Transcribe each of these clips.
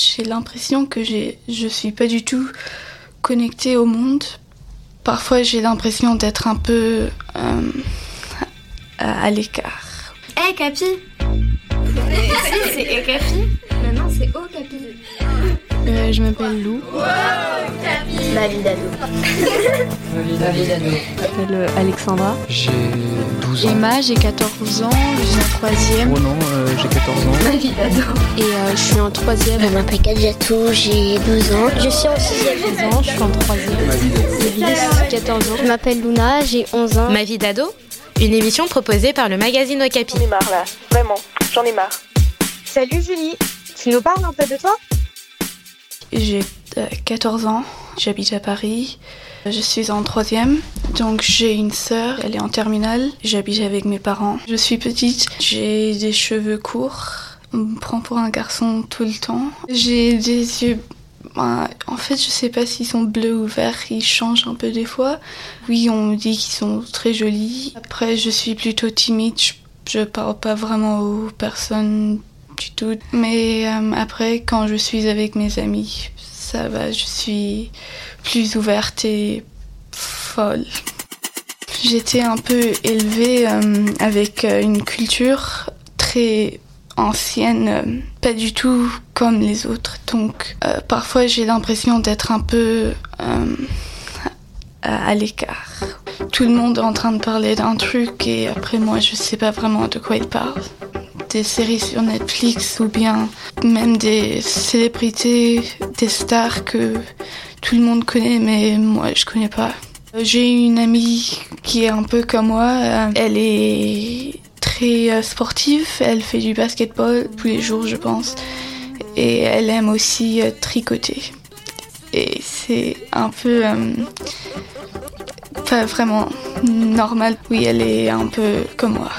J'ai l'impression que j'ai, je suis pas du tout connectée au monde. Parfois, j'ai l'impression d'être un peu euh, à l'écart. Hé, hey, Capi c'est Hé, Capi Maintenant, c'est Oh, Capi. Euh, je m'appelle Lou. Wow, Ma vie d'ado. Ma vie d'ado. Je m'appelle Alexandra. J'ai 12 ans. Emma, j'ai 14 ans. Je suis en troisième. Oh non, euh, j'ai 14 ans. Ma vie d'ado. Et euh, je suis en troisième. Je m'appelle Kadjatou, j'ai 12 ans. Je suis en sixième. 16 ans, je suis en troisième. Ma vie d'ado. 14 ans. Je m'appelle Luna, j'ai 11 ans. Ma vie d'ado Une émission proposée par le magazine Okapi. J'en ai marre là, vraiment, j'en ai marre. Salut Julie, tu nous parles un peu de toi? J'ai euh, 14 ans, j'habite à Paris. Je suis en troisième, donc j'ai une sœur, elle est en terminale. J'habite avec mes parents. Je suis petite, j'ai des cheveux courts. On me prend pour un garçon tout le temps. J'ai des yeux ben, en fait, je sais pas s'ils sont bleus ou verts, ils changent un peu des fois. Oui, on me dit qu'ils sont très jolis. Après, je suis plutôt timide, je, parle pas vraiment aux personnes du tout. Mais euh, après, quand je suis avec mes amis, je suis plus ouverte et folle. J'étais un peu élevée euh, avec une culture très ancienne, euh, pas du tout comme les autres. Donc euh, parfois j'ai l'impression d'être un peu euh, à l'écart. Tout le monde est en train de parler d'un truc et après moi je sais pas vraiment de quoi il parle. Des séries sur Netflix ou bien même des célébrités, des stars que tout le monde connaît mais moi je connais pas. J'ai une amie qui est un peu comme moi. Elle est très sportive. Elle fait du basketball tous les jours, je pense. Et elle aime aussi tricoter. Et c'est un peu euh, pas vraiment normal. Oui, elle est un peu comme moi.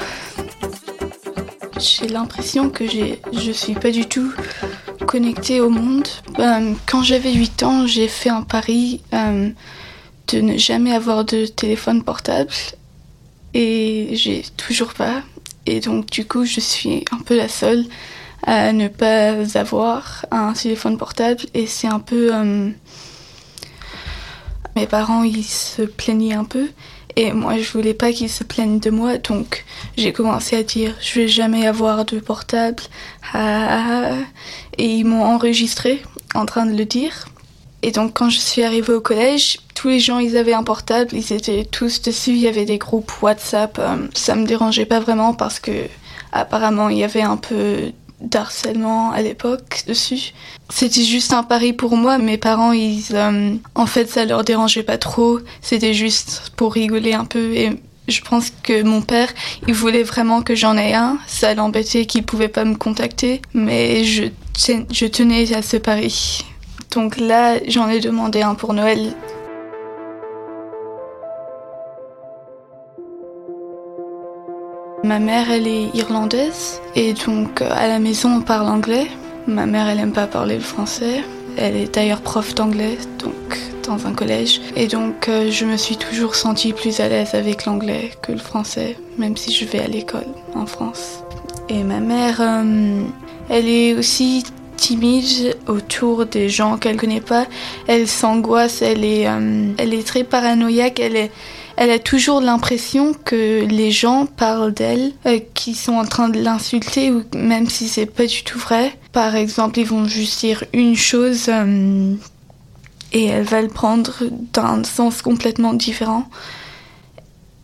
J'ai l'impression que je suis pas du tout connectée au monde. Euh, quand j'avais 8 ans, j'ai fait un pari euh, de ne jamais avoir de téléphone portable. Et j'ai toujours pas. Et donc du coup, je suis un peu la seule à ne pas avoir un téléphone portable. Et c'est un peu... Euh... Mes parents, ils se plaignaient un peu. Et moi, je voulais pas qu'ils se plaignent de moi. Donc j'ai commencé à dire, je vais jamais avoir de portable. Ah, et ils m'ont enregistré en train de le dire. Et donc quand je suis arrivée au collège, tous les gens ils avaient un portable, ils étaient tous dessus, il y avait des groupes WhatsApp. Euh, ça me dérangeait pas vraiment parce que apparemment il y avait un peu d'harcèlement à l'époque dessus. C'était juste un pari pour moi, mes parents ils euh, en fait ça leur dérangeait pas trop, c'était juste pour rigoler un peu et je pense que mon père, il voulait vraiment que j'en ai un. Ça l'embêtait qu'il pouvait pas me contacter, mais je, je tenais à ce pari. Donc là, j'en ai demandé un pour Noël. Ma mère, elle est irlandaise et donc à la maison on parle anglais. Ma mère, elle aime pas parler le français. Elle est d'ailleurs prof d'anglais, donc dans un collège. Et donc euh, je me suis toujours sentie plus à l'aise avec l'anglais que le français, même si je vais à l'école en France. Et ma mère, euh, elle est aussi timide autour des gens qu'elle connaît pas. Elle s'angoisse, elle est, euh, elle est très paranoïaque, elle est, elle a toujours l'impression que les gens parlent d'elle, euh, qui sont en train de l'insulter, ou même si c'est pas du tout vrai. Par exemple, ils vont juste dire une chose euh, et elle va le prendre d'un sens complètement différent.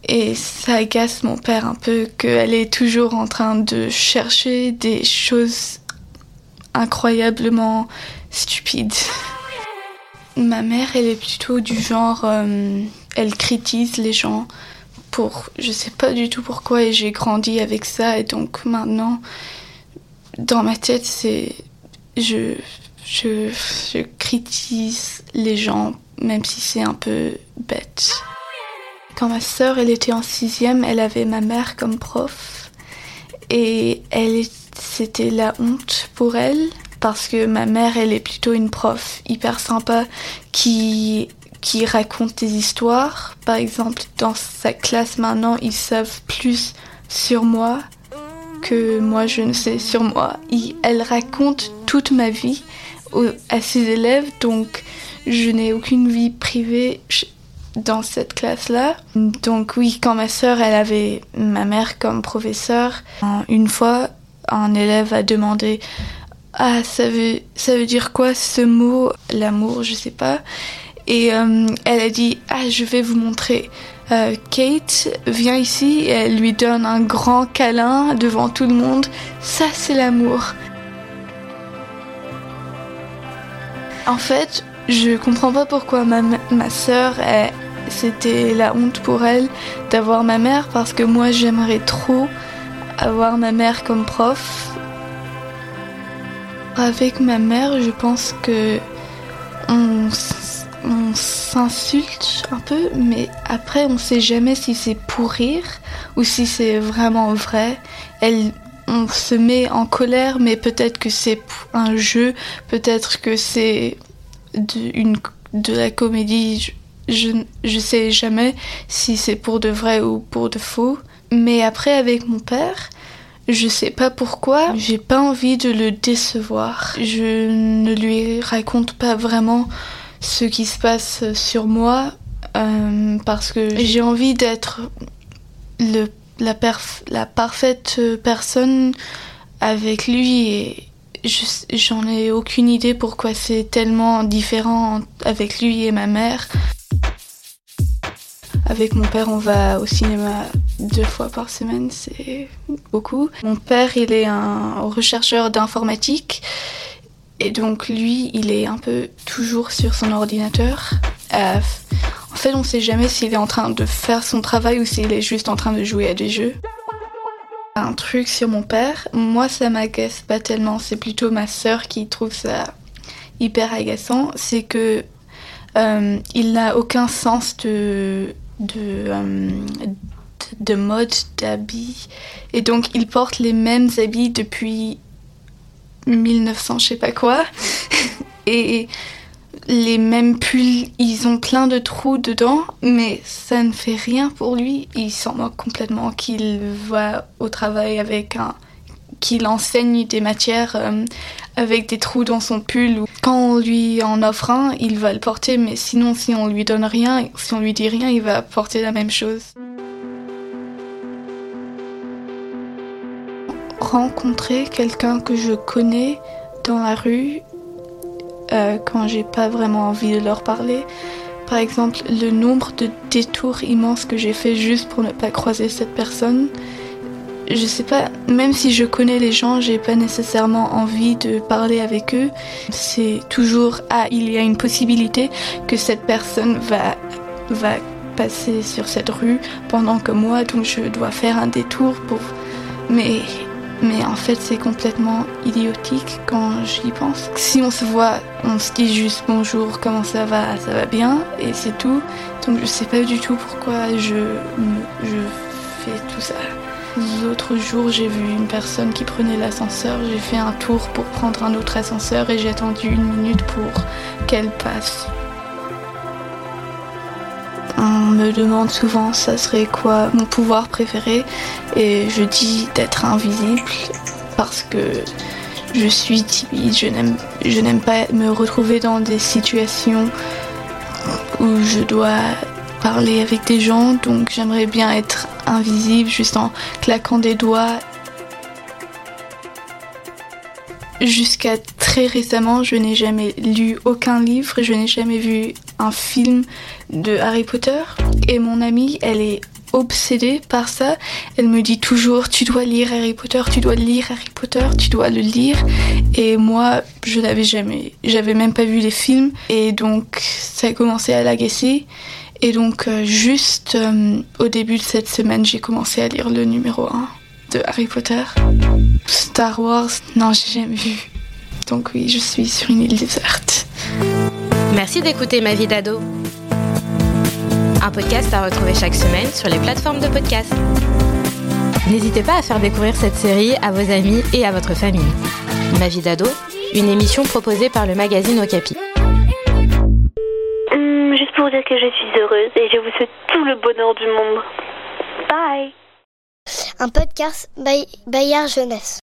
Et ça agace mon père un peu qu'elle est toujours en train de chercher des choses incroyablement stupides. Ma mère, elle est plutôt du genre, euh, elle critique les gens pour, je sais pas du tout pourquoi, et j'ai grandi avec ça, et donc maintenant, dans ma tête, c'est, je, je, je critique les gens, même si c'est un peu bête. Quand ma sœur, elle était en sixième, elle avait ma mère comme prof, et elle, c'était la honte pour elle parce que ma mère, elle est plutôt une prof hyper sympa qui, qui raconte des histoires. Par exemple, dans sa classe maintenant, ils savent plus sur moi que moi je ne sais sur moi. elle raconte toute ma vie à ses élèves, donc je n'ai aucune vie privée dans cette classe-là. Donc oui, quand ma sœur, elle avait ma mère comme professeur, une fois, un élève a demandé ah ça veut ça veut dire quoi ce mot? L'amour je sais pas et euh, elle a dit ah je vais vous montrer euh, Kate. Vient ici elle lui donne un grand câlin devant tout le monde. Ça c'est l'amour. En fait je comprends pas pourquoi ma, ma soeur c'était la honte pour elle d'avoir ma mère parce que moi j'aimerais trop avoir ma mère comme prof. Avec ma mère, je pense que on, s'insulte un peu, mais après on sait jamais si c'est pour rire ou si c'est vraiment vrai. Elle, on se met en colère, mais peut-être que c'est un jeu, peut-être que c'est de, de la comédie. Je, je sais jamais si c'est pour de vrai ou pour de faux. Mais après, avec mon père, je sais pas pourquoi, j'ai pas envie de le décevoir. Je ne lui raconte pas vraiment ce qui se passe sur moi euh, parce que j'ai envie d'être la, la parfaite personne avec lui et j'en ai aucune idée pourquoi c'est tellement différent avec lui et ma mère. Avec mon père, on va au cinéma deux fois par semaine, c'est beaucoup. Mon père, il est un rechercheur d'informatique. Et donc lui, il est un peu toujours sur son ordinateur. Euh, en fait, on ne sait jamais s'il est en train de faire son travail ou s'il est juste en train de jouer à des jeux. Un truc sur mon père, moi ça m'agace pas tellement, c'est plutôt ma sœur qui trouve ça hyper agaçant, c'est que euh, il n'a aucun sens de de, euh, de mode, d'habits. Et donc, il porte les mêmes habits depuis 1900, je sais pas quoi. et les mêmes pulls, ils ont plein de trous dedans, mais ça ne fait rien pour lui. Il s'en moque complètement qu'il va au travail avec un qu'il enseigne des matières euh, avec des trous dans son pull. Quand on lui en offre un, il va le porter, mais sinon, si on lui donne rien, si on lui dit rien, il va porter la même chose. Rencontrer quelqu'un que je connais dans la rue euh, quand j'ai pas vraiment envie de leur parler. Par exemple, le nombre de détours immenses que j'ai fait juste pour ne pas croiser cette personne je sais pas, même si je connais les gens, j'ai pas nécessairement envie de parler avec eux. C'est toujours ah, il y a une possibilité que cette personne va va passer sur cette rue pendant que moi donc je dois faire un détour pour mais mais en fait c'est complètement idiotique quand j'y pense. Si on se voit, on se dit juste bonjour, comment ça va, ça va bien et c'est tout. Donc je sais pas du tout pourquoi je je fais tout ça. L'autre jour, j'ai vu une personne qui prenait l'ascenseur. J'ai fait un tour pour prendre un autre ascenseur et j'ai attendu une minute pour qu'elle passe. Me demande souvent ça serait quoi mon pouvoir préféré? Et je dis d'être invisible parce que je suis timide, je n'aime pas me retrouver dans des situations où je dois parler avec des gens, donc j'aimerais bien être invisible juste en claquant des doigts. Jusqu'à très récemment, je n'ai jamais lu aucun livre, je n'ai jamais vu un film de Harry Potter. Et mon amie, elle est obsédée par ça. Elle me dit toujours tu dois lire Harry Potter, tu dois lire Harry Potter, tu dois le lire. Et moi, je n'avais jamais, j'avais même pas vu les films. Et donc, ça a commencé à l'agacer. Et donc, euh, juste euh, au début de cette semaine, j'ai commencé à lire le numéro 1 de Harry Potter. Star Wars, non, j'ai jamais vu. Donc oui, je suis sur une île déserte. Merci d'écouter Ma vie d'ado. Un podcast à retrouver chaque semaine sur les plateformes de podcast. N'hésitez pas à faire découvrir cette série à vos amis et à votre famille. Ma vie d'ado, une émission proposée par le magazine Okapi pour dire que je suis heureuse et je vous souhaite tout le bonheur du monde. Bye Un podcast Bayard Jeunesse.